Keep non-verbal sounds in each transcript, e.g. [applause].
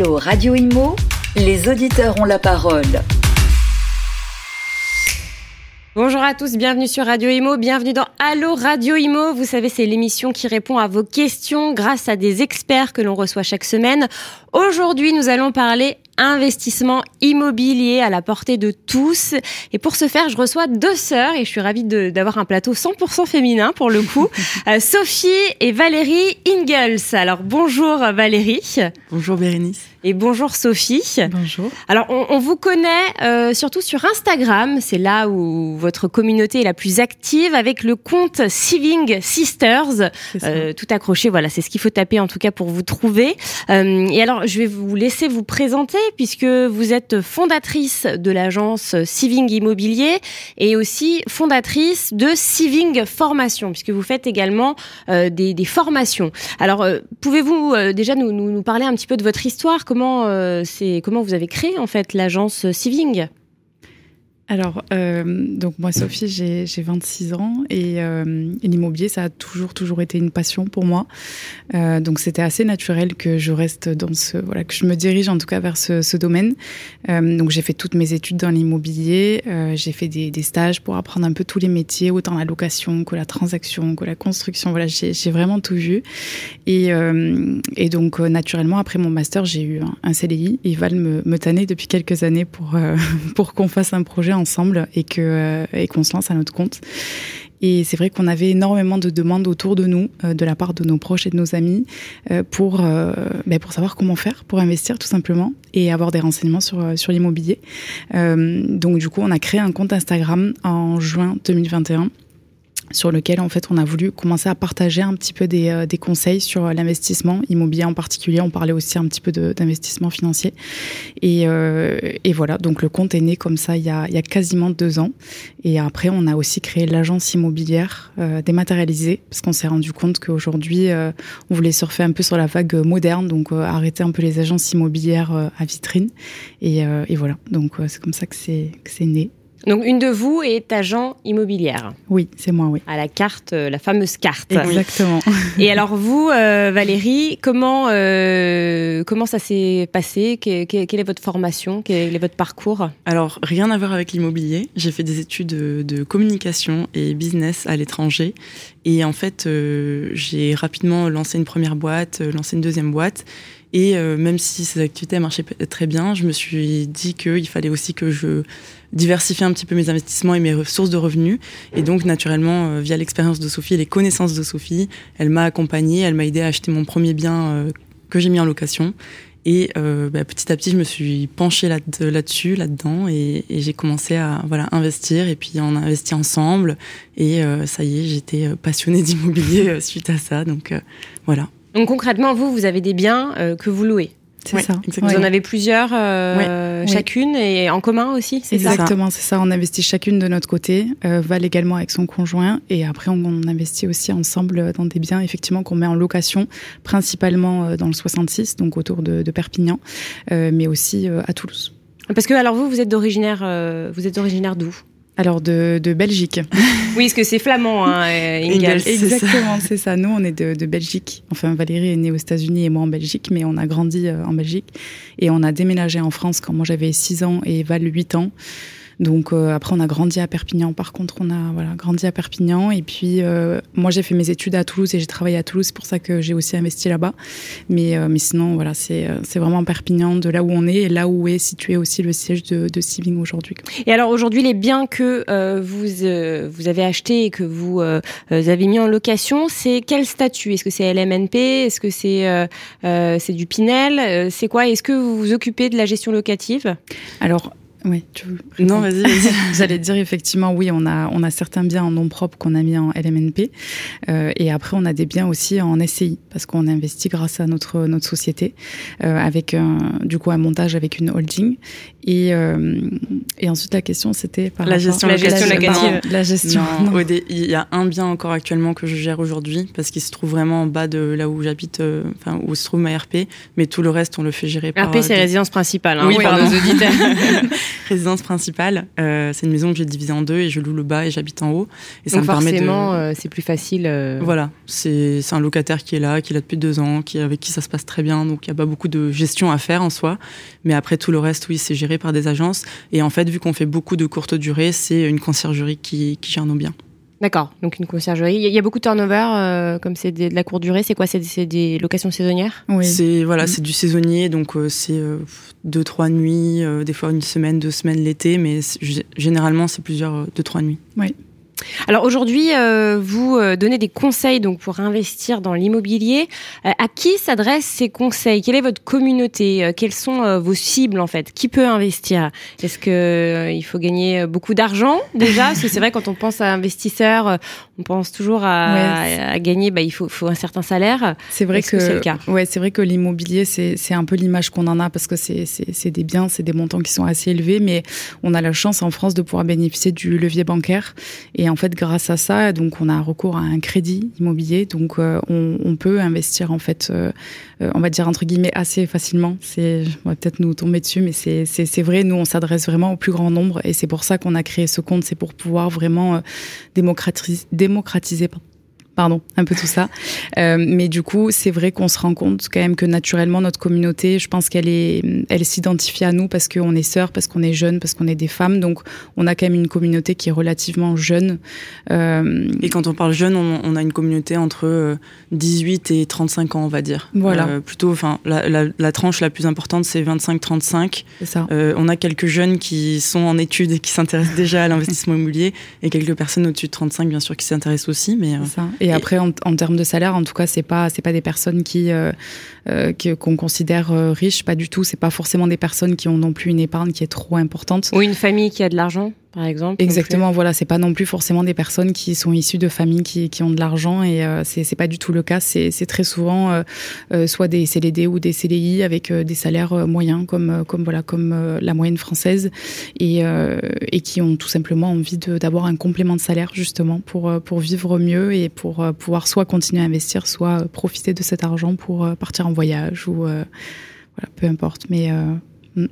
Allô Radio Imo, les auditeurs ont la parole. Bonjour à tous, bienvenue sur Radio Imo, bienvenue dans Allo Radio Imo. Vous savez, c'est l'émission qui répond à vos questions grâce à des experts que l'on reçoit chaque semaine. Aujourd'hui, nous allons parler investissement immobilier à la portée de tous. Et pour ce faire, je reçois deux sœurs et je suis ravie d'avoir un plateau 100% féminin pour le coup. [laughs] Euh, Sophie et Valérie Ingalls. Alors bonjour Valérie. Bonjour Bérénice. Et bonjour Sophie. Bonjour. Alors on, vous connaît euh, surtout sur Instagram, c'est là où votre communauté est la plus active avec le compte Saving Sisters. Euh, tout accroché, voilà, c'est ce qu'il faut taper en tout cas pour vous trouver. et alors je vais vous laisser vous présenter puisque vous êtes fondatrice de l'agence Siving Immobilier et aussi fondatrice de Siving Formation, puisque vous faites également euh, des, formations. Alors, euh, pouvez-vous euh, déjà nous, parler un petit peu de votre histoire? Comment c'est comment vous avez créé en fait l'agence Siving? Alors, euh, donc moi, Sophie, j'ai 26 ans euh, et, l'immobilier, ça a toujours, toujours été une passion pour moi. Euh, donc, c'était assez naturel que je reste dans ce, voilà, que je me dirige en tout cas vers ce, ce domaine. Euh, donc, j'ai fait toutes mes études dans l'immobilier. Euh, j'ai fait des, des, stages pour apprendre un peu tous les métiers, autant la location que la transaction, que la construction. Voilà, j'ai vraiment tout vu. Et, euh, et donc, naturellement, après mon master, j'ai eu un, un CDI. Ils veulent me, me tanner depuis quelques années pour, [laughs] pour qu'on fasse un projet ensemble et que euh, et qu'on se lance à notre compte. Et c'est vrai qu'on avait énormément de demandes autour de nous, euh, de la part de nos proches et de nos amis, euh, pour, ben pour savoir comment faire pour investir tout simplement et avoir des renseignements sur, sur l'immobilier. donc du coup, on a créé un compte Instagram en juin 2021 sur lequel en fait on a voulu commencer à partager un petit peu des, euh, des conseils sur euh, l'investissement immobilier en particulier. On parlait aussi un petit peu d'investissement financier. Et, euh, et, voilà. Donc le compte est né comme ça il y a, il y a quasiment deux ans. Et après on a aussi créé l'agence immobilière euh, dématérialisée parce qu'on s'est rendu compte qu'aujourd'hui euh, on voulait surfer un peu sur la vague moderne. Donc arrêter un peu les agences immobilières à vitrine. Et, et voilà. Donc c'est comme ça que c'est né donc une de vous est agent immobilière. Oui, c'est moi, oui. À la carte, euh, la fameuse carte. Exactement. Et alors vous, euh, Valérie, comment euh, comment ça s'est passé? Quelle, est votre formation? Quel est votre parcours? Alors rien à voir avec l'immobilier. J'ai fait des études de, communication et business à l'étranger. Et en fait, j'ai rapidement lancé une première boîte, lancé une deuxième boîte. Et même si ces activités marchaient très bien, je me suis dit qu'il fallait aussi que je diversifier un petit peu mes investissements et mes sources de revenus. Et donc, naturellement, euh, via l'expérience de Sophie et les connaissances de Sophie, elle m'a accompagnée, elle m'a aidé à acheter mon premier bien euh, que j'ai mis en location. Et euh, bah, petit à petit, je me suis penchée là-dessus, là dedans et, j'ai commencé à voilà investir. Et puis on a investi ensemble. Et ça y est, j'étais passionnée d'immobilier suite à ça. Donc voilà. Donc concrètement, vous, vous avez des biens que vous louez c'est ça. Vous en avez plusieurs, euh, chacune, et en commun aussi Exactement, c'est ça. On investit chacune de notre côté, euh, Val également avec son conjoint, et après on, investit aussi ensemble dans des biens, effectivement, qu'on met en location, principalement euh, dans le 66, donc autour de, de Perpignan, euh, mais aussi à Toulouse. Parce que alors vous, vous êtes originaire, vous êtes originaire d'où? Alors de, de, Belgique. [laughs] Oui, parce que c'est flamand, hein, Exactement, c'est ça. Nous, on est de, de, Belgique. Enfin, Valérie est née aux États-Unis et moi en Belgique, mais on a grandi euh, en Belgique. Et on a déménagé en France quand moi j'avais 6 ans et Val 8 ans. Donc euh, après, on a grandi à Perpignan. Par contre, on a voilà grandi à Perpignan. Et puis euh, moi, j'ai fait mes études à Toulouse et j'ai travaillé à Toulouse. C'est pour ça que j'ai aussi investi là-bas. Mais euh, mais sinon, voilà, c'est c'est vraiment Perpignan, de là où on est et là où est situé aussi le siège de, de aujourd'hui. Et alors aujourd'hui, les biens que vous vous avez achetés et que vous avez mis en location, c'est quel statut? Est-ce que c'est LMNP Est-ce que c'est c'est du Pinel? C'est quoi? Est-ce que vous vous occupez de la gestion locative? Alors oui, tu Non, [laughs] vas-y. J'allais dire effectivement, oui, on a, on a certains biens en nom propre qu'on a mis en LMNP. Euh, et après, on a des biens aussi en SCI, parce qu'on investit grâce à notre, notre société, euh, avec un, du coup un montage avec une holding. Et, euh, et ensuite, la question, c'était par la gestion, la gestion locative. La gestion. Non, il y a un bien encore actuellement que je gère aujourd'hui, parce qu'il se trouve vraiment en bas de là où j'habite, euh, enfin, où se trouve ma RP. Mais tout le reste, on le fait gérer par. RP, c'est résidence principale, hein, oui, par nos auditeurs. [laughs] [laughs] résidence principale. Euh, c'est une maison que j'ai divisée en deux et je loue le bas et j'habite en haut. Et Donc forcément, euh, c'est plus facile. Euh. Voilà, c'est un locataire qui est là, qui est là depuis deux ans, qui avec qui ça se passe très bien. Donc il n'y a pas beaucoup de gestion à faire en soi. Mais après tout le reste, oui, c'est géré par des agences. Et en fait, vu qu'on fait beaucoup de courte durée, c'est une conciergerie qui, qui gère nos biens. D'accord, donc une conciergerie. Il y a beaucoup de turnover, euh, comme c'est de la courte durée. C'est quoi? C'est des locations saisonnières? Oui. C'est voilà, c'est du saisonnier, donc euh, c'est euh, deux trois nuits, des fois une semaine, deux semaines l'été, mais généralement c'est plusieurs deux trois nuits. Oui. Alors aujourd'hui, euh, vous euh, donnez des conseils donc pour investir dans l'immobilier. Euh, à qui s'adressent ces conseils? Quelle est votre communauté? Quelles sont vos cibles en fait? Qui peut investir? Est-ce que il faut gagner beaucoup d'argent déjà? Parce que c'est vrai quand on pense à investisseur, on pense toujours à, gagner. Bah, il faut, faut, un certain salaire. C'est vrai que, c'est le cas? Ouais, c'est vrai que l'immobilier c'est un peu l'image qu'on en a parce que c'est des biens, c'est des montants qui sont assez élevés, mais on a la chance en France de pouvoir bénéficier du levier bancaire et en fait, grâce à ça, on a recours à un crédit immobilier. Donc euh, on, peut investir en fait, euh, euh, on va dire entre guillemets assez facilement. C'est, on va peut-être nous tomber dessus, mais c'est vrai. Nous, on s'adresse vraiment au plus grand nombre, et c'est pour ça qu'on a créé ce compte. C'est pour pouvoir vraiment démocratiser pardon, un peu tout ça. Euh, mais du coup, c'est vrai qu'on se rend compte quand même que naturellement notre communauté, je pense qu'elle est, elle s'identifie à nous parce qu'on est sœurs, parce qu'on est jeunes, parce qu'on est des femmes. Donc, on a quand même une communauté qui est relativement jeune. Euh, et quand on parle jeune, on, a une communauté entre 18 euh, et 35 ans, on va dire. Voilà. plutôt, enfin, la, tranche la plus importante, c'est 25-35. C'est ça. on a quelques jeunes qui sont en études et qui s'intéressent déjà à l'investissement immobilier, et quelques personnes au-dessus de 35, bien sûr, qui s'intéressent aussi. Mais ça. Et après, en, termes de salaire, en tout cas, c'est pas c'est pas des personnes qui euh, euh, qu'on considère euh, riches, pas du tout. C'est pas forcément des personnes qui ont non plus une épargne qui est trop importante. Ou une famille qui a de l'argent par exemple. Exactement, voilà, c'est pas non plus forcément des personnes qui sont issues de familles qui, qui ont de l'argent et euh, c'est pas du tout le cas. C'est très souvent euh, euh, soit des CDD ou des CDI avec des salaires moyens comme comme voilà comme la moyenne française et et qui ont tout simplement envie d'avoir un complément de salaire justement pour pour vivre mieux et pour pouvoir soit continuer à investir, soit profiter de cet argent pour partir en voyage ou voilà peu importe. Mais mm.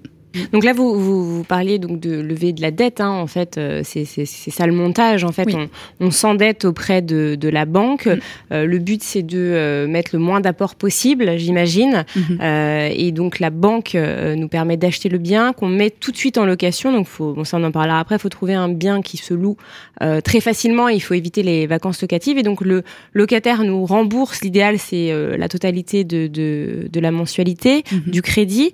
Donc là, vous, vous, parliez donc de lever de la dette. Hein, en fait, euh, c'est ça le montage. En fait, on, on s'endette auprès de, de, la banque. Euh, le but, c'est de euh, mettre le moins d'apport possible, j'imagine. Mhm. et donc la banque nous permet d'acheter le bien qu'on met tout de suite en location. Donc, faut, bon, ça on en parlera après. Il faut trouver un bien qui se loue très facilement. Il faut éviter les vacances locatives. Et donc le locataire nous rembourse. L'idéal, c'est la totalité de, de, de, la mensualité mhm. du crédit.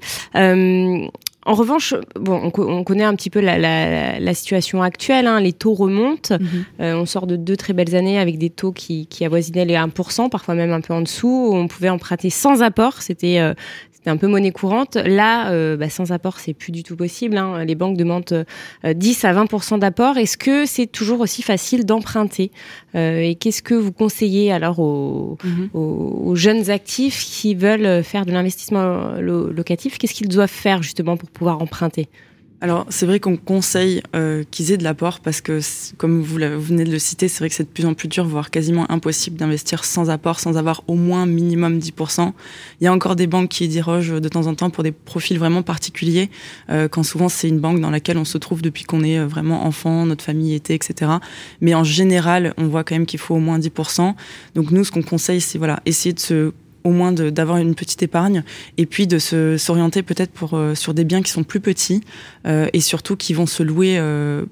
En revanche, bon, on, connaît un petit peu la, situation actuelle. Hein. les taux remontent. Mhm. Euh, on sort de deux très belles années avec des taux qui, qui avoisinaient les 1%, parfois même un peu en dessous. On pouvait emprunter sans apport. C'était euh, c'était un peu monnaie courante. Là, euh, bah, sans apport, c'est plus du tout possible. Hein. Les banques demandent 10 à 20% d'apport. Est-ce que c'est toujours aussi facile d'emprunter Et qu'est-ce que vous conseillez alors aux, mhm. aux, jeunes actifs qui veulent faire de l'investissement locatif? Qu'est-ce qu'ils doivent faire justement pour pouvoir emprunter? Alors c'est vrai qu'on conseille euh, qu'ils aient de l'apport parce que comme vous, venez de le citer, c'est vrai que c'est de plus en plus dur, voire quasiment impossible d'investir sans apport, sans avoir au moins minimum 10%. Il y a encore des banques qui dérogent de temps en temps pour des profils vraiment particuliers, euh, quand souvent c'est une banque dans laquelle on se trouve depuis qu'on est euh, vraiment enfant, notre famille était, etc. Mais en général, on voit quand même qu'il faut au moins 10%. Donc nous, ce qu'on conseille, c'est voilà, essayer de se au moins d'avoir une petite épargne et puis de s'orienter peut-être pour euh, sur des biens qui sont plus petits euh, et surtout qui vont se louer euh,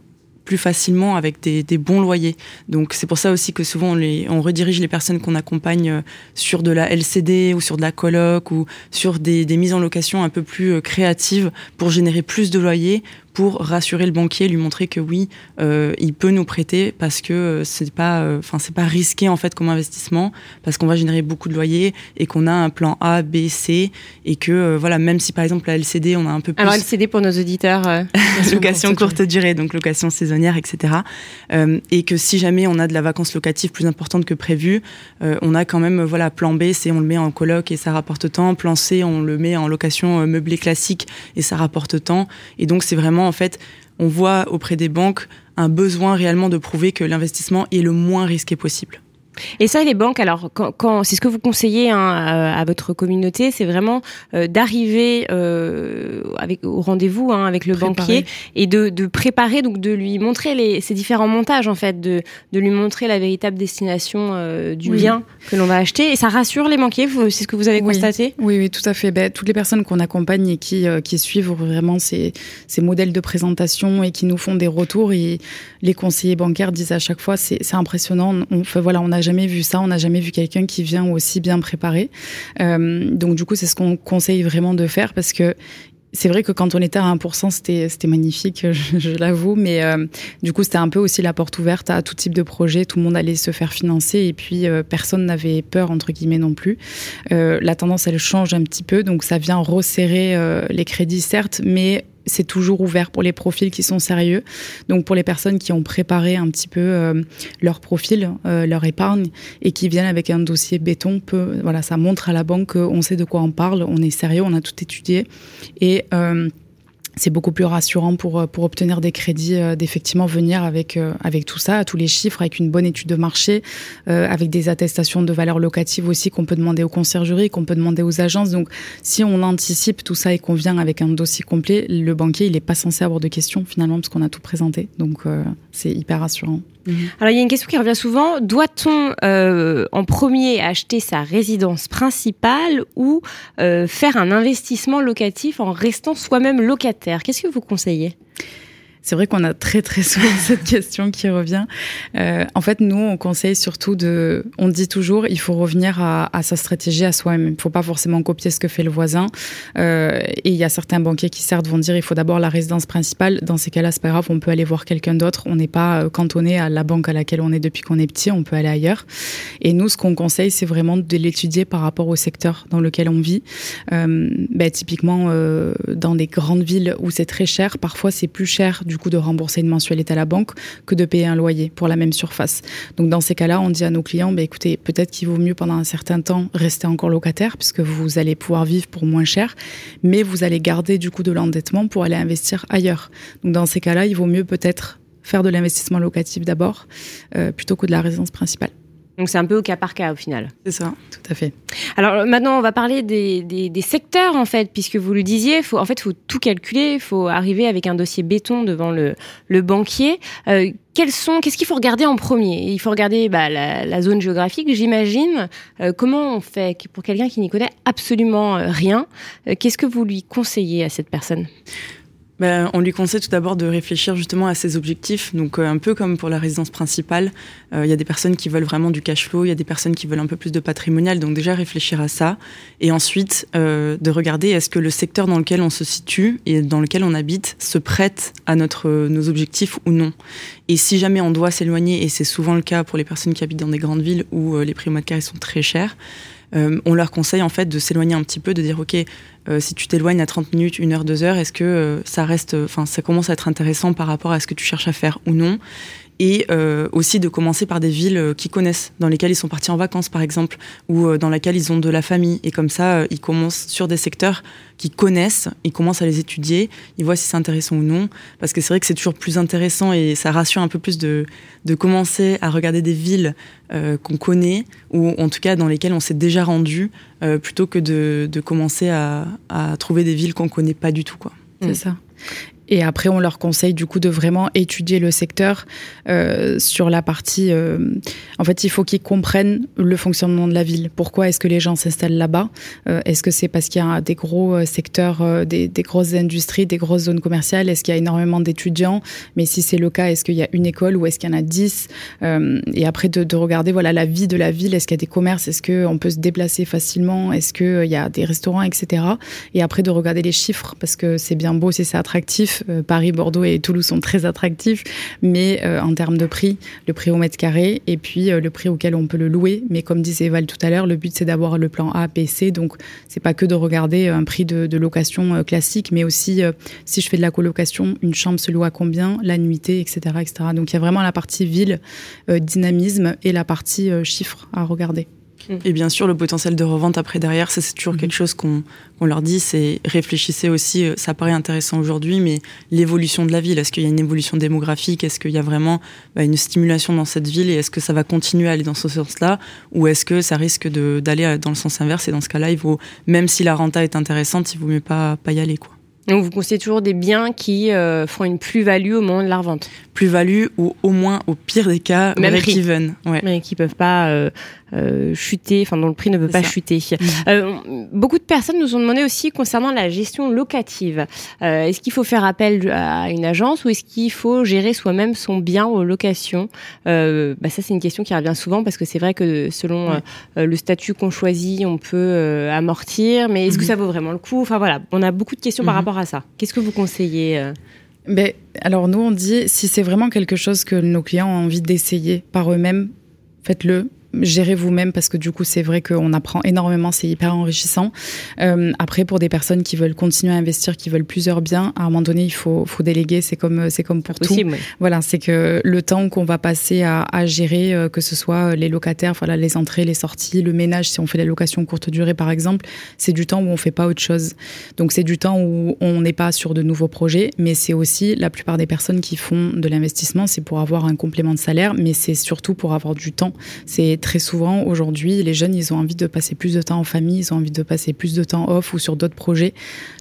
plus facilement avec des, des, bons loyers. Donc c'est pour ça aussi que souvent on, les, on redirige les personnes qu'on accompagne sur de la LCD ou sur de la coloc ou sur des, des mises en location un peu plus créatives pour générer plus de loyers, pour rassurer le banquier, lui montrer que oui, euh, il peut nous prêter parce que euh, c'est pas, euh, enfin c'est pas risqué en fait comme investissement parce qu'on va générer beaucoup de loyers et qu'on a un plan A, B, C et que voilà même si par exemple la LCD on a un peu plus. Alors LCD pour nos auditeurs. [laughs] location courte durée, donc location saisonnière, etc. et que si jamais on a de la vacance locative plus importante que prévu, on a quand même voilà plan B, c'est on le met en coloc et ça rapporte tant. Plan C, on le met en location meublée classique et ça rapporte tant. Et donc c'est vraiment en fait, on voit auprès des banques un besoin réellement de prouver que l'investissement est le moins risqué possible. Et ça, les banques, alors quand, quand c'est ce que vous conseillez hein, à, votre communauté, c'est vraiment euh, d'arriver euh, avec au rendez-vous hein, avec le banquier et de, de, préparer, donc de lui montrer les, ces différents montages en fait, de, de lui montrer la véritable destination euh, du bien que l'on va acheter. Et ça rassure les banquiers, c'est ce que vous avez constaté? Oui, oui, tout à fait. Ben, toutes les personnes qu'on accompagne et qui, qui suivent vraiment ces, ces modèles de présentation et qui nous font des retours, et les conseillers bancaires disent à chaque fois, c'est impressionnant. On, voilà, on a jamais vu ça, on n'a jamais vu quelqu'un qui vient aussi bien préparé. Euh, donc du coup, c'est ce qu'on conseille vraiment de faire parce que c'est vrai que quand on était à 1%, c'était magnifique, [laughs] je, l'avoue, mais euh, du coup, c'était un peu aussi la porte ouverte à tout type de projet. Tout le monde allait se faire financer et puis euh, personne n'avait peur entre guillemets non plus. la tendance, elle change un petit peu, donc ça vient resserrer les crédits certes, mais c'est toujours ouvert pour les profils qui sont sérieux. Donc pour les personnes qui ont préparé un petit peu euh, leur profil, euh, leur épargne et qui viennent avec un dossier béton, peut, voilà, ça montre à la banque qu'on sait de quoi on parle, on est sérieux, on a tout étudié et euh, c'est beaucoup plus rassurant pour, euh, pour obtenir des crédits, euh, d'effectivement venir avec, euh, avec tout ça, tous les chiffres, avec une bonne étude de marché, avec des attestations de valeur locative aussi qu'on peut demander aux conciergeries, qu'on peut demander aux agences. Donc, si on anticipe tout ça et qu'on vient avec un dossier complet, le banquier, il n'est pas censé avoir de questions finalement parce qu'on a tout présenté. Donc, c'est hyper rassurant. Mhm. Alors il y a une question qui revient souvent. Doit-on euh, en premier acheter sa résidence principale ou euh, faire un investissement locatif en restant soi-même locataire? Qu'est-ce que vous conseillez? C'est vrai qu'on a très très souvent [laughs] cette question qui revient. Euh, en fait, nous, on conseille surtout de, on dit toujours, il faut revenir à, à sa stratégie à soi-même. Il ne faut pas forcément copier ce que fait le voisin. Euh, et il y a certains banquiers qui certes vont dire, il faut d'abord la résidence principale. Dans ces cas-là, c'est pas grave, on peut aller voir quelqu'un d'autre. On n'est pas euh, cantonné à la banque à laquelle on est depuis qu'on est petit. On peut aller ailleurs. Et nous, ce qu'on conseille, c'est vraiment de l'étudier par rapport au secteur dans lequel on vit. Euh, ben, typiquement, euh, dans des grandes villes où c'est très cher, parfois c'est plus cher du coup de rembourser une mensualité à la banque que de payer un loyer pour la même surface. Donc dans ces cas-là, on dit à nos clients, bah, écoutez, peut-être qu'il vaut mieux pendant un certain temps rester encore locataire puisque vous allez pouvoir vivre pour moins cher, mais vous allez garder du coup de l'endettement pour aller investir ailleurs. Donc dans ces cas-là, il vaut mieux peut-être faire de l'investissement locatif d'abord euh, plutôt que de la résidence principale. Donc c'est un peu au cas par cas au final. C'est ça, tout à fait. Alors maintenant on va parler des, des, secteurs en fait, puisque vous le disiez, faut, en fait il faut tout calculer, il faut arriver avec un dossier béton devant le, le banquier. Euh, quels sont, qu'est-ce qu'il faut regarder en premier? Il faut regarder bah, la, zone géographique, j'imagine. Euh, comment on fait pour quelqu'un qui n'y connaît absolument euh, rien? Qu'est-ce que vous lui conseillez à cette personne? Ben, on lui conseille tout d'abord de réfléchir justement à ses objectifs. Donc euh, un peu comme pour la résidence principale, euh, il y a des personnes qui veulent vraiment du cash flow, il y a des personnes qui veulent un peu plus de patrimonial. Donc déjà réfléchir à ça et ensuite euh, de regarder est-ce que le secteur dans lequel on se situe et dans lequel on habite se prête à notre nos objectifs ou non? Et si jamais on doit s'éloigner, et c'est souvent le cas pour les personnes qui habitent dans des grandes villes où les prix au mètre carré sont très chers, euh, on leur conseille en fait de s'éloigner un petit peu, de dire ok, euh, si tu t'éloignes à 30 minutes, 1 heure, 2 heures, est-ce que euh, ça reste, enfin ça commence à être intéressant par rapport à ce que tu cherches à faire ou non? Et aussi de commencer par des villes qu'ils connaissent, dans lesquelles ils sont partis en vacances par exemple, ou dans lesquelles ils ont de la famille. Et comme ça, ils commencent sur des secteurs qu'ils connaissent, ils commencent à les étudier, ils voient si c'est intéressant ou non, parce que c'est vrai que c'est toujours plus intéressant et ça rassure un peu plus de, de commencer à regarder des villes euh, qu'on connaît ou en tout cas dans lesquelles on s'est déjà rendu euh, plutôt que de, de commencer à, à, trouver des villes qu'on connaît pas du tout quoi. C'est ça. Et après, on leur conseille du coup de vraiment étudier le secteur euh, sur la partie. Euh, en fait, il faut qu'ils comprennent le fonctionnement de la ville. Pourquoi est-ce que les gens s'installent là-bas? Euh, Est-ce que c'est parce qu'il y a des gros euh, secteurs, euh, des, des, grosses industries, des grosses zones commerciales? Est-ce qu'il y a énormément d'étudiants? Mais si c'est le cas, est-ce qu'il y a une école ou est-ce qu'il y en a dix? Euh, Et après, de, de, regarder voilà la vie de la ville. Est-ce qu'il y a des commerces? Est-ce qu'on peut se déplacer facilement? Est-ce qu'il y a des restaurants, etc. Et après, de regarder les chiffres parce que c'est bien beau si c'est attractif euh, Paris, Bordeaux et Toulouse sont très attractifs, mais euh, en termes de prix, le prix au mètre carré et puis euh, le prix auquel on peut le louer. Mais comme disait Val tout à l'heure, le but c'est d'avoir le plan A, B, C. Donc c'est pas que de regarder un prix de, location classique, mais aussi si je fais de la colocation, une chambre se loue à combien, la nuitée, etc., etc. Donc il y a vraiment la partie ville, dynamisme et la partie chiffres à regarder. Mm. Et bien sûr, le potentiel de revente après derrière, ça c'est toujours mm-hmm. quelque chose qu'on leur dit, c'est réfléchissez aussi, euh, ça paraît intéressant aujourd'hui, mais l'évolution de la ville, est-ce qu'il y a une évolution démographique, est-ce qu'il y a vraiment bah, une stimulation dans cette ville et est-ce que ça va continuer à aller dans ce sens-là? Ou est-ce que ça risque d'aller euh, dans le sens inverse et dans ce cas-là, il vaut, même si la renta est intéressante, il vaut mieux pas, pas y aller quoi. Donc vous conseillez toujours des biens qui euh, font une plus-value au moment de la revente? Plus-value ou au moins au pire des cas break-even. Ouais. Mais qui peuvent pas euh, euh, chuter, enfin dont le prix ne peut pas chuter. Euh, beaucoup de personnes nous ont demandé aussi concernant la gestion locative. Euh, est-ce qu'il faut faire appel à une agence ou est-ce qu'il faut gérer soi-même son bien aux locations bah Ça c'est une question qui revient souvent parce que c'est vrai que selon le statut qu'on choisit, on peut amortir, mais est-ce que mm-hmm. ça vaut vraiment le coup? Enfin voilà, on a beaucoup de questions par mm-hmm. rapport à ça. Qu'est-ce que vous conseillez mais alors nous on dit si c'est vraiment quelque chose que nos clients ont envie d'essayer par eux-mêmes, faites-le gérer vous-même parce que du coup c'est vrai qu'on apprend énormément, c'est hyper enrichissant. Euh, après pour des personnes qui veulent continuer à investir, qui veulent plusieurs biens, à un moment donné il faut, faut déléguer, c'est comme c'est comme pour tout. Voilà, c'est que le temps qu'on va passer à, à gérer, euh, que ce soit les locataires, voilà les entrées, les sorties, le ménage si on fait la location courte durée par exemple, c'est du temps où on fait pas autre chose. Donc c'est du temps où on n'est pas sur de nouveaux projets, mais c'est aussi la plupart des personnes qui font de l'investissement, c'est pour avoir un complément de salaire, mais c'est surtout pour avoir du temps. C'est très souvent, aujourd'hui, les jeunes, ils ont envie de passer plus de temps en famille, ils ont envie de passer plus de temps off ou sur d'autres projets.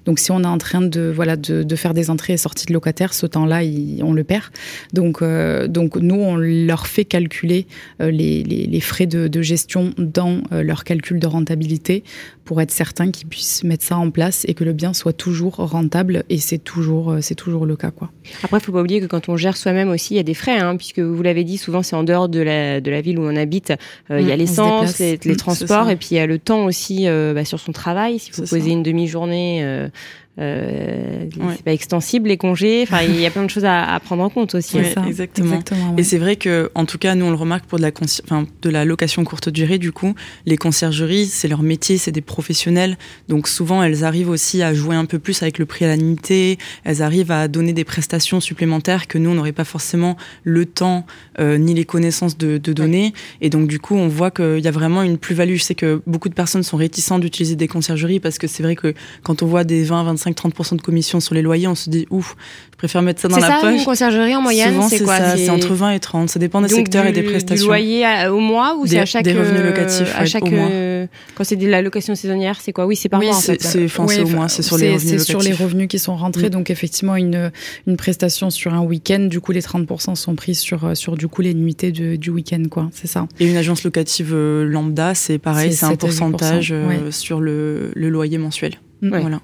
Donc, si on est en train de, voilà, de, faire des entrées et sorties de locataires, ce temps-là, on le perd. Donc, euh, donc, nous, on leur fait calculer euh, les, frais de, gestion dans euh, leur calcul de rentabilité pour être certain qu'ils puissent mettre ça en place et que le bien soit toujours rentable. Et c'est toujours, c'est toujours le cas, quoi. Après, il faut pas oublier que quand on gère soi-même aussi, il y a des frais, hein, puisque vous l'avez dit, souvent c'est en dehors de la, de la ville où on habite. Euh, il y a l'essence, les, mm, transports, et puis il y a le temps aussi euh, bah, sur son travail. Si vous posez une demi-journée euh, c'est pas extensible les congés. Enfin, il y a plein de choses à, à prendre en compte aussi. ça. Exactement. Et c'est vrai que, en tout cas, nous on le remarque pour de la, enfin, de la location courte durée. Du coup, les conciergeries, c'est leur métier, c'est des professionnels. Donc souvent, elles arrivent aussi à jouer un peu plus avec le prix à la nuitée. Elles arrivent à donner des prestations supplémentaires que nous on n'aurait pas forcément le temps euh, ni les connaissances de, de donner. Et donc du coup, on voit qu'il y a vraiment une plus-value. Je sais que beaucoup de personnes sont réticentes d'utiliser des conciergeries parce que c'est vrai que quand on voit des 20, 25 30% de commission sur les loyers, on se dit ouf, je préfère mettre ça dans la ça, poche. Une conciergerie en moyenne, c'est quoi C'est entre 20 et 30, ça dépend des secteurs et des prestations. Du loyer au mois ou c'est à chaque des revenus locatifs à chaque au mois. Euh, quand c'est de la location saisonnière, c'est quoi Oui, c'est par mois. c'est au mois, c'est sur les revenus C'est sur les revenus qui sont rentrés, donc effectivement une une prestation sur un week-end, du coup les 30% sont pris sur euh, sur du coup les nuitées du week-end, quoi. C'est ça. Et une agence locative euh, lambda, c'est pareil, c'est un pourcentage sur le, le loyer mensuel. Mm. Voilà.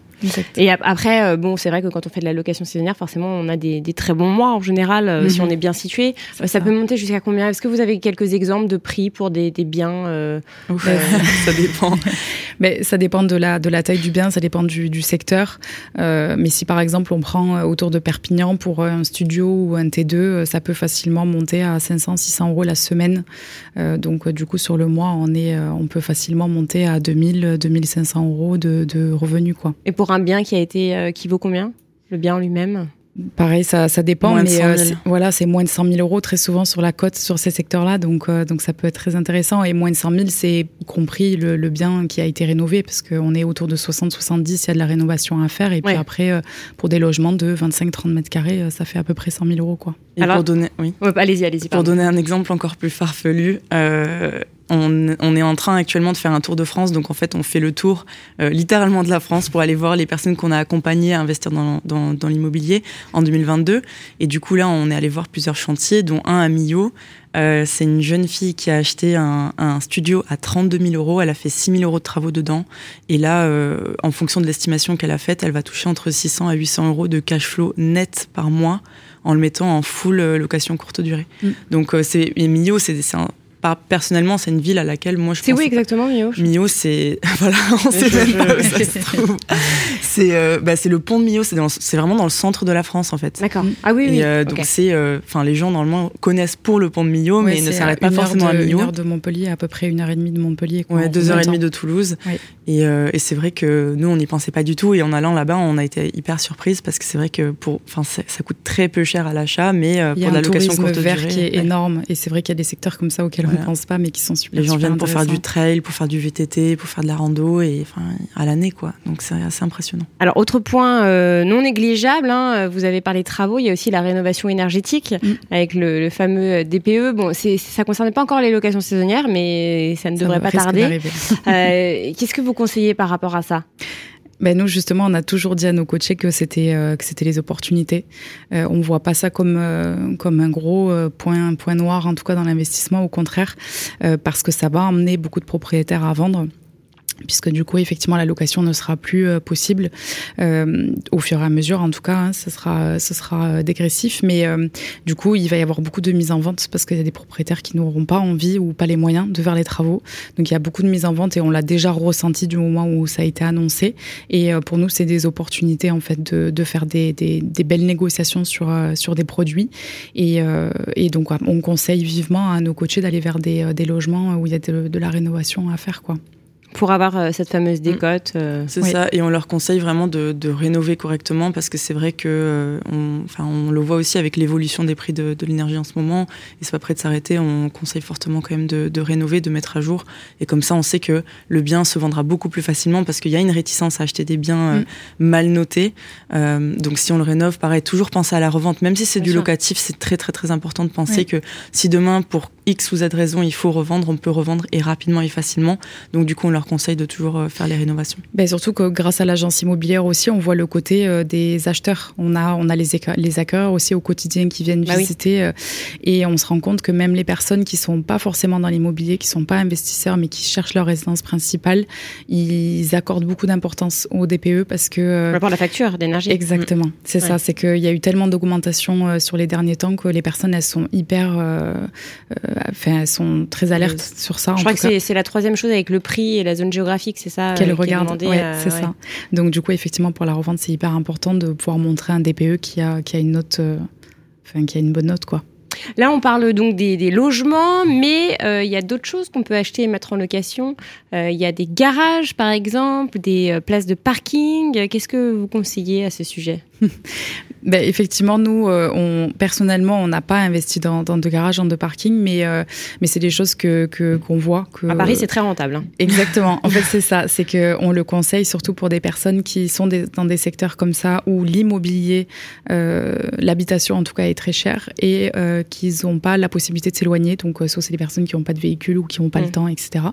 Et après, euh, bon, c'est vrai que quand on fait de la location saisonnière, forcément, on a des, des très bons mois en général, euh, si mhm. on est bien situé. Euh, ça, peut monter jusqu'à combien? Est-ce que vous avez quelques exemples de prix pour des, des biens [laughs] Ça dépend. [laughs] mais ça dépend de la, de la taille du bien, ça dépend du, du secteur. mais si par exemple on prend autour de Perpignan pour un studio ou un T2, ça peut facilement monter à 500, 600 euros la semaine. donc du coup, sur le mois, on, est, on peut facilement monter à 2000, 2500 euros de, de revenus. Quoi. Et pour un bien qui a été euh, qui vaut combien Le bien en lui-même? Pareil, ça, ça dépend, mais euh, voilà, c'est moins de 100 000 euros très souvent sur la cote sur ces secteurs-là, donc euh, donc ça peut être très intéressant. Et moins de 100 000, c'est compris le, le, bien qui a été rénové, parce qu'on est autour de 60-70, il y a de la rénovation à faire. Et puis après, pour des logements de 25-30 mètres carrés, ça fait à peu près 100 000 euros, quoi. Et pour donner, oui. allez-y, allez-y. Pour donner un exemple encore plus farfelu, on, est en train actuellement de faire un tour de France, donc en fait on fait le tour euh, littéralement de la France pour aller voir les personnes qu'on a accompagnées à investir dans, dans, l'immobilier en 2022. Et du coup là on est allé voir plusieurs chantiers, dont un à Millau. Euh, c'est une jeune fille qui a acheté un, studio à 32 000 euros. Elle a fait 6 000 euros de travaux dedans. Et là, euh, en fonction de l'estimation qu'elle a faite, elle va toucher entre 600 à 800 euros de cash flow net par mois en le mettant en full location courte durée. Mm. Donc c'est Millau, c'est un personnellement, c'est une ville à laquelle moi je C'est où exactement, Mio? Mio, c'est. [laughs] voilà, on sait même pas où ça se trouve. C'est euh, bah, le pont de Mio, c'est vraiment dans le centre de la France, en fait. D'accord. Ah oui, oui. Euh, donc, c'est. Euh, enfin, les gens, normalement, connaissent pour le pont de Mio, mais ne s'arrêtent pas forcément à Mio. Une heure de Montpellier, à peu près une heure et demie de Montpellier. ouais, deux heures et demie de Toulouse. Et, et c'est vrai que nous, on n'y pensait pas du tout. Et en allant là-bas, on a été hyper surprise parce que c'est vrai que pour. Enfin, ça coûte très peu cher à l'achat, mais pour la location courte vert qui est énorme. Et c'est vrai qu'il y a des secteurs comme ça auxquels ne pensent pas, mais qui sont super. Les gens viennent pour faire du trail, pour faire du VTT, pour faire de la rando, et enfin à l'année quoi. Donc c'est assez impressionnant. Alors autre point euh, non négligeable, hein, vous avez parlé de travaux, il y a aussi la rénovation énergétique mm. avec le, fameux DPE. Bon, ça concerne pas encore les locations saisonnières, mais ça ne devrait pas tarder. Euh, qu'est-ce que vous conseillez par rapport à ça? Ben nous justement, on a toujours dit à nos coachés que c'était euh, que c'était les opportunités. Euh, on voit pas ça comme euh, comme un gros euh, point point noir en tout cas dans l'investissement. Au contraire, parce que ça va emmener beaucoup de propriétaires à vendre puisque du coup effectivement la location ne sera plus euh, possible euh, au fur et à mesure. En tout cas hein, ce sera ce sera euh, dégressif. Mais euh, du coup il va y avoir beaucoup de mise en vente parce qu'il y a des propriétaires qui n'auront pas envie ou pas les moyens de faire les travaux. Donc il y a beaucoup de mise en vente et on l'a déjà ressenti du moment où ça a été annoncé. Et pour nous c'est des opportunités en fait de, de faire des, des, des, belles négociations sur sur des produits. Et, et donc on conseille vivement à nos coachés d'aller vers des, des logements où il y a de, de la rénovation à faire quoi pour avoir euh, cette fameuse mm. décote. Euh. C'est ça, et on leur conseille vraiment de, de rénover correctement parce que c'est vrai que euh, on, enfin, on le voit aussi avec l'évolution des prix de, de l'énergie en ce moment et c'est pas prêt de s'arrêter. On conseille fortement quand même de, de, rénover, de mettre à jour et comme ça on sait que le bien se vendra beaucoup plus facilement parce qu'il y a une réticence à acheter des biens mm. mal notés. Euh, donc si on le rénove, pareil, toujours penser à la revente, même si c'est du locatif, c'est très très très important de penser que si demain pour X ou Z raison il faut revendre, on peut revendre et rapidement et facilement. Donc du coup on leur conseille de toujours euh, faire les rénovations. Ben surtout que grâce à l'agence immobilière aussi, on voit le côté euh, des acheteurs. On a, on a les, les acquéreurs aussi au quotidien qui viennent bah visiter euh, et on se rend compte que même les personnes qui sont pas forcément dans l'immobilier, qui sont pas investisseurs mais qui cherchent leur résidence principale, ils accordent beaucoup d'importance au DPE parce que... Par rapport à la facture d'énergie. Exactement, c'est ça. C'est qu'il y a eu tellement d'augmentation sur les derniers temps que les personnes, elles sont hyper... elles sont très alertes sur ça. Je crois que c'est la troisième chose avec le prix et la zone géographique, c'est ça Qu'elle euh, regarde, ouais, euh, ça. Donc du coup, effectivement, pour la revente, c'est hyper important de pouvoir montrer un DPE qui a, qui a une note, euh, enfin, qui a une bonne note, quoi. Là, on parle donc des, des logements, mais il y a d'autres choses qu'on peut acheter et mettre en location. Il y a des garages, par exemple, des places de parking. Qu'est-ce que vous conseillez à ce sujet? [laughs] ben, effectivement, nous, euh, on, personnellement, on n'a pas investi dans, dans de garages, dans de parking, mais, euh, mais c'est des choses que qu'on voit. Que, à Paris, c'est très rentable. Hein. Exactement. En fait, [laughs] c'est ça. C'est que on le conseille surtout pour des personnes qui sont des, dans des secteurs comme ça où l'immobilier, euh, l'habitation en tout cas, est très cher et euh, qu'ils n'ont pas la possibilité de s'éloigner. Donc, soit c'est des personnes qui n'ont pas de véhicule ou qui n'ont pas le mmh. temps, etc.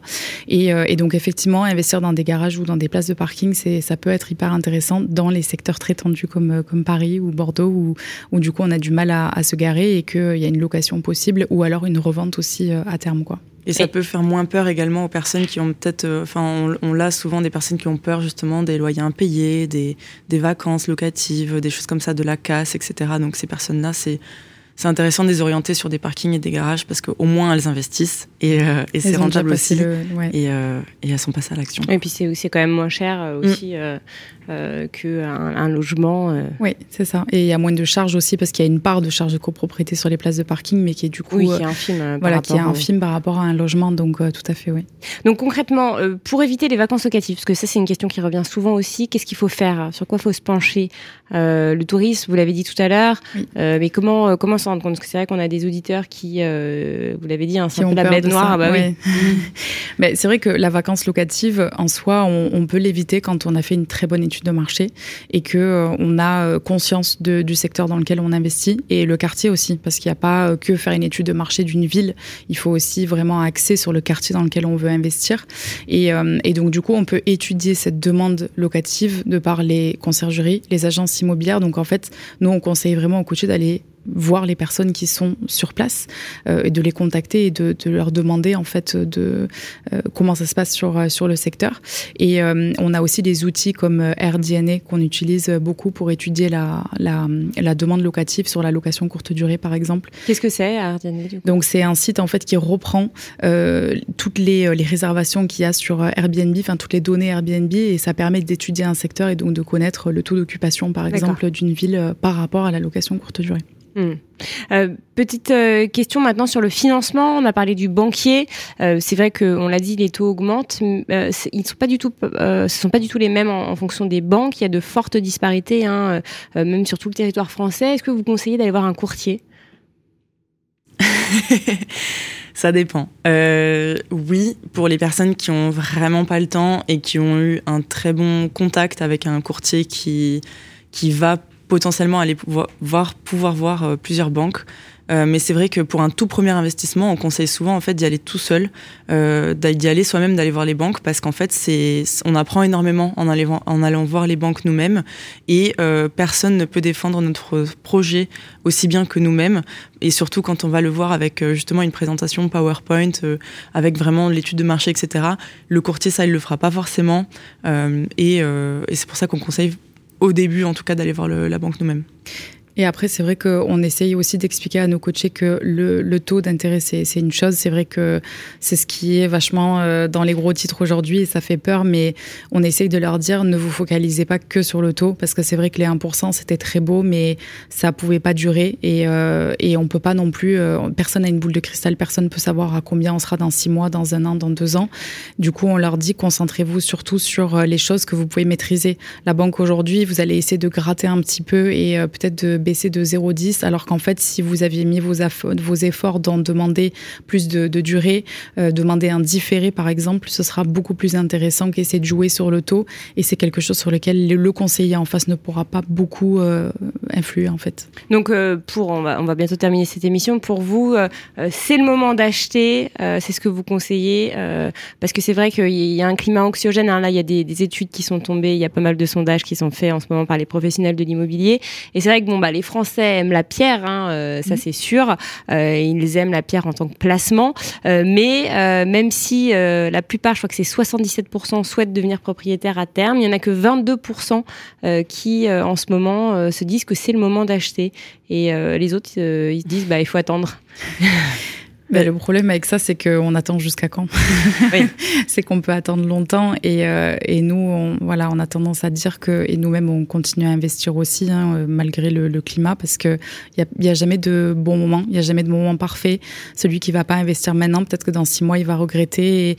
Et, et donc, effectivement, investir dans des garages ou dans des places de parking, ça peut être hyper intéressant dans les secteurs très tendus comme comme Paris ou Bordeaux où, où, du coup on a du mal à, à se garer et qu'il y a une location possible ou alors une revente aussi euh, à terme quoi. Et ça peut faire moins peur également aux personnes qui ont peut-être, euh, enfin, on, on l'a souvent des personnes qui ont peur justement des loyers impayés, des, des vacances locatives, des choses comme ça, de la casse, etc. Donc ces personnes-là, c'est c'est intéressant de les orienter sur des parkings et des garages parce qu'au moins elles investissent et, euh, et c'est rentable aussi. Le, ouais. et, euh, et, elles sont passées à l'action. Et puis c'est quand même moins cher euh, aussi. Mm. Euh, qu'un un logement. Euh. Oui, c'est ça. Et il y a moins de charges aussi parce qu'il y a une part de charge de copropriété sur les places de parking, mais qui est du coup. Oui, qui est infime. Euh, voilà, qui est infime par rapport à un logement, donc tout à fait, oui. Donc concrètement, pour éviter les vacances locatives, parce que ça c'est une question qui revient souvent aussi, qu'est-ce qu'il faut faire? Sur quoi il faut se pencher? Le tourisme, vous l'avez dit tout à l'heure, oui. mais comment comment s'en rendre compte? Parce que c'est vrai qu'on a des auditeurs qui, vous l'avez dit, hein, c'est un peu la bête noire. Bah, oui. [laughs] mais c'est vrai que la vacance locative, en soi, on, on peut l'éviter quand on a fait une très bonne étude de marché et que euh, on a euh, conscience de, du secteur dans lequel on investit et le quartier aussi parce qu'il n'y a pas euh, que faire une étude de marché d'une ville, il faut aussi vraiment axer sur le quartier dans lequel on veut investir et, et donc du coup on peut étudier cette demande locative de par les conciergeries, les agences immobilières. Donc en fait, nous on conseille vraiment au coaché d'aller voir les personnes qui sont sur place euh, et de les contacter et de, de, leur demander en fait de euh, comment ça se passe sur euh, sur le secteur et euh, on a aussi des outils comme AirDNA qu'on utilise beaucoup pour étudier la, la, la, demande locative sur la location courte durée par exemple. Qu'est-ce que c'est AirDNA Donc c'est un site en fait qui reprend toutes les, les réservations qu'il y a sur Airbnb, enfin toutes les données Airbnb et ça permet d'étudier un secteur et donc de connaître le taux d'occupation par exemple d'une ville par rapport à la location courte durée. Hmm. Euh, petite euh, question maintenant sur le financement. On a parlé du banquier. Euh, c'est vrai qu'on l'a dit, les taux augmentent. Ils sont pas du tout, ce sont pas du tout les mêmes en, fonction des banques. Il y a de fortes disparités, hein, même sur tout le territoire français. Est-ce que vous conseillez d'aller voir un courtier? [laughs] Ça dépend. Oui, pour les personnes qui ont vraiment pas le temps et qui ont eu un très bon contact avec un courtier qui, qui va potentiellement aller voir, pouvoir voir euh, plusieurs banques. Euh, mais c'est vrai que pour un tout premier investissement, on conseille souvent en fait d'y aller tout seul, euh, d'y aller soi-même, d'aller voir les banques, parce qu'en fait c'est, on apprend énormément en allant, en allant voir les banques nous-mêmes, et personne ne peut défendre notre projet aussi bien que nous-mêmes, et surtout quand on va le voir avec justement une présentation PowerPoint, avec vraiment l'étude de marché, etc. Le courtier ça il le fera pas forcément, et c'est pour ça qu'on conseille au début en tout cas d'aller voir la banque nous-mêmes. Et après, c'est vrai qu'on essaye aussi d'expliquer à nos coachés que le, le taux d'intérêt, c'est une chose. C'est vrai que c'est ce qui est vachement euh, dans les gros titres aujourd'hui et ça fait peur, mais on essaye de leur dire ne vous focalisez pas que sur le taux parce que c'est vrai que les 1%, c'était très beau, mais ça pouvait pas durer et, euh, et on peut pas non plus, euh, personne n'a une boule de cristal, personne peut savoir à combien on sera dans six mois, dans un an, dans deux ans. Du coup, on leur dit concentrez-vous surtout sur les choses que vous pouvez maîtriser. La banque aujourd'hui, vous allez essayer de gratter un petit peu et peut-être de baisser de 0,10, alors qu'en fait, si vous aviez mis vos, efforts dans demander plus de, durée, euh, demander un différé par exemple, ce sera beaucoup plus intéressant qu'essayer de jouer sur le taux. Et c'est quelque chose sur lequel le conseiller en face ne pourra pas beaucoup euh, influer en fait. Donc, euh, pour, on va, bientôt terminer cette émission. Pour vous, c'est le moment d'acheter, c'est ce que vous conseillez, parce que c'est vrai qu'il y a un climat anxiogène. Hein, là, il y a des, des, études qui sont tombées, il y a pas mal de sondages qui sont faits en ce moment par les professionnels de l'immobilier. Et c'est vrai que bon, bah, les Français aiment la pierre, hein, ça mmh. c'est sûr. ils aiment la pierre en tant que placement, mais même si la plupart, je crois que c'est 77% souhaitent devenir propriétaire à terme, il y en a que 22% qui, en ce moment, se disent que c'est le moment d'acheter. Et euh, les autres, euh, ils se disent, bah, il faut attendre. [laughs] Ben, le problème avec ça, c'est qu'on attend jusqu'à quand oui. [laughs] C'est qu'on peut attendre longtemps et, euh, et nous, on, voilà, on a tendance à dire que, et nous-mêmes, on continue à investir aussi, hein, euh, malgré le, le, climat, parce qu'il n'y a, y a jamais de bon moment, il n'y a jamais de moment parfait. Celui qui va pas investir maintenant, peut-être que dans six mois, il va regretter. Et,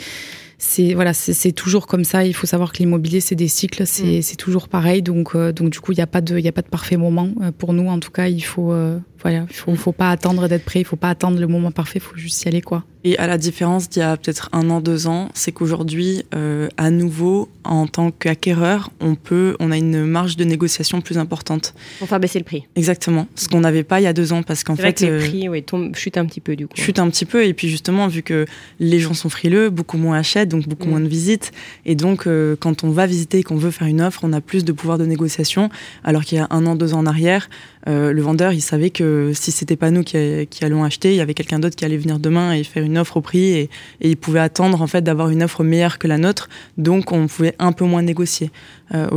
c'est voilà, c'est toujours comme ça. Il faut savoir que l'immobilier c'est des cycles, c'est mm. toujours pareil. Donc euh, donc du coup il n'y a pas de il a pas de parfait moment euh, pour nous. En tout cas, il faut euh, voilà, il faut, faut pas attendre d'être prêt, il faut pas attendre le moment parfait, il faut juste y aller quoi. Et à la différence d'il y a peut-être un an, deux ans, c'est qu'aujourd'hui, euh, à nouveau, en tant qu'acquéreur, on peut, on a une marge de négociation plus importante. Pour faire baisser le prix. Exactement. Ce qu'on n'avait pas il y a deux ans, parce qu'en fait, vrai que les prix, oui, tombent, chutent un petit peu du coup. Chutent un petit peu, et puis justement, vu que les gens sont frileux, beaucoup moins achètent, donc beaucoup mmh. moins de visites, et donc euh, quand on va visiter et qu'on veut faire une offre, on a plus de pouvoir de négociation, alors qu'il y a un an, deux ans en arrière, euh, le vendeur, il savait que si c'était pas nous qui, qui allons acheter, il y avait quelqu'un d'autre qui allait venir demain et faire une offre au prix et, et il pouvait attendre en fait d'avoir une offre meilleure que la nôtre. Donc on pouvait un peu moins négocier. Euh,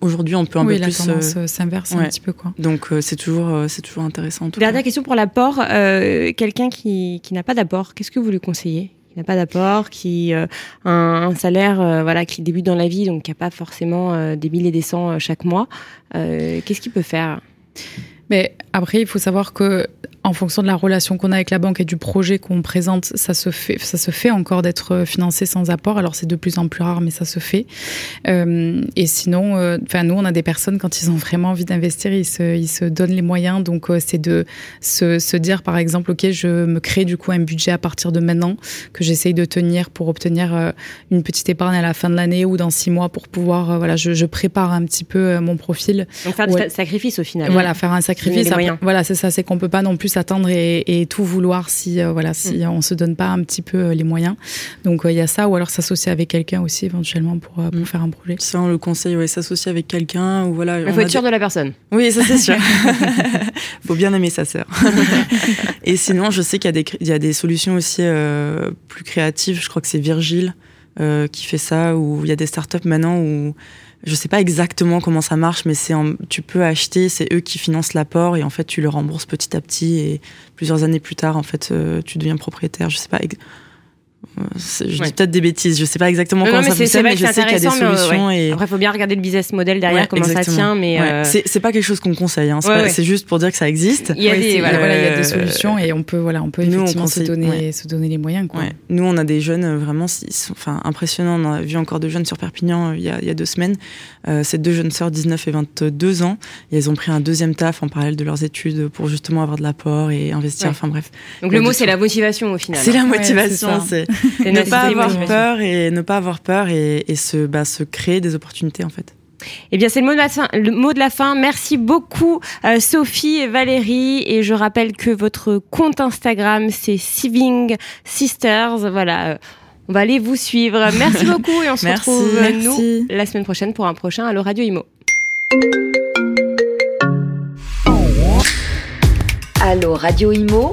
Aujourd'hui, on peut un oui, peu la plus tendance euh, s'inverse ouais. un petit peu quoi. Donc euh, c'est toujours euh, c'est toujours intéressant. Dernière cas. question pour l'apport. Euh, Quelqu'un qui, qui n'a pas d'apport, qu'est-ce que vous lui conseillez? N'a pas d'apport, qui euh, un, un, salaire euh, voilà qui débute dans la vie donc qui a pas forcément euh, des mille et des cents chaque mois, qu'est-ce qu'il peut faire? Mais après, il faut savoir que en fonction de la relation qu'on a avec la banque et du projet qu'on présente, ça se fait, ça se fait encore d'être financé sans apport. Alors c'est de plus en plus rare, mais ça se fait. Euh, et sinon, enfin euh, nous, on a des personnes quand ils ont vraiment envie d'investir, ils se, ils se donnent les moyens. Donc euh, c'est de se, se, dire par exemple, ok, je me crée du coup un budget à partir de maintenant que j'essaye de tenir pour obtenir euh, une petite épargne à la fin de l'année ou dans six mois pour pouvoir, euh, voilà, je, je, prépare un petit peu mon profil. Donc faire ouais. du sacrifice au final. Voilà, faire un sacrifice. Après, voilà, c'est ça, c'est qu'on peut pas non plus s'attendre et, et, tout vouloir si euh, voilà si mm. on se donne pas un petit peu euh, les moyens. Donc il euh, y a ça ou alors s'associer avec quelqu'un aussi éventuellement pour, pour mm. faire un projet. Ça on le conseille, ouais, s'associer avec quelqu'un ou voilà. Il faut être sûr de la personne. Oui, ça c'est sûr. [laughs] [laughs] faut bien aimer sa sœur. [laughs] et sinon, je sais qu'il y a des il y a des solutions aussi euh, plus créatives. Je crois que c'est Virgile euh, qui fait ça ou il y a des startups maintenant où je sais pas exactement comment ça marche, mais c'est tu peux acheter, c'est eux qui financent l'apport et en fait tu le rembourses petit à petit et plusieurs années plus tard en fait euh, tu deviens propriétaire. Je sais pas. Je dis peut-être des bêtises, je sais pas exactement comment ça fonctionne, mais, je sais qu'il y a des solutions. Et... Après, il faut bien regarder le business model derrière, comment ça tient. Mais euh... c'est pas quelque chose qu'on conseille, hein. c'est juste pour dire que ça existe. Il y a des, voilà, il y a des solutions et on peut, voilà, on peut effectivement se, donner, se donner les moyens. Quoi. Nous, on a des jeunes vraiment enfin, impressionnants. On a vu encore de jeunes sur Perpignan il y a, il y a deux semaines. Euh, ces deux jeunes sœurs, 19 et 22 ans, et elles ont pris un deuxième taf en parallèle de leurs études pour justement avoir de l'apport et investir. Enfin bref. Donc le mot, c'est la motivation au final. C'est la motivation, c'est [laughs] ne pas avoir peur et ne pas avoir peur et, et se, bah, se créer des opportunités en fait. Eh bien, c'est le mot de la fin. Le mot de la fin. Merci beaucoup, euh, Sophie et Valérie. Et je rappelle que votre compte Instagram, c'est Siving Sisters. Voilà. Euh, on va aller vous suivre. Merci [laughs] beaucoup et on se retrouve nous la semaine prochaine pour un prochain Allo Radio Imo. Allo Radio Imo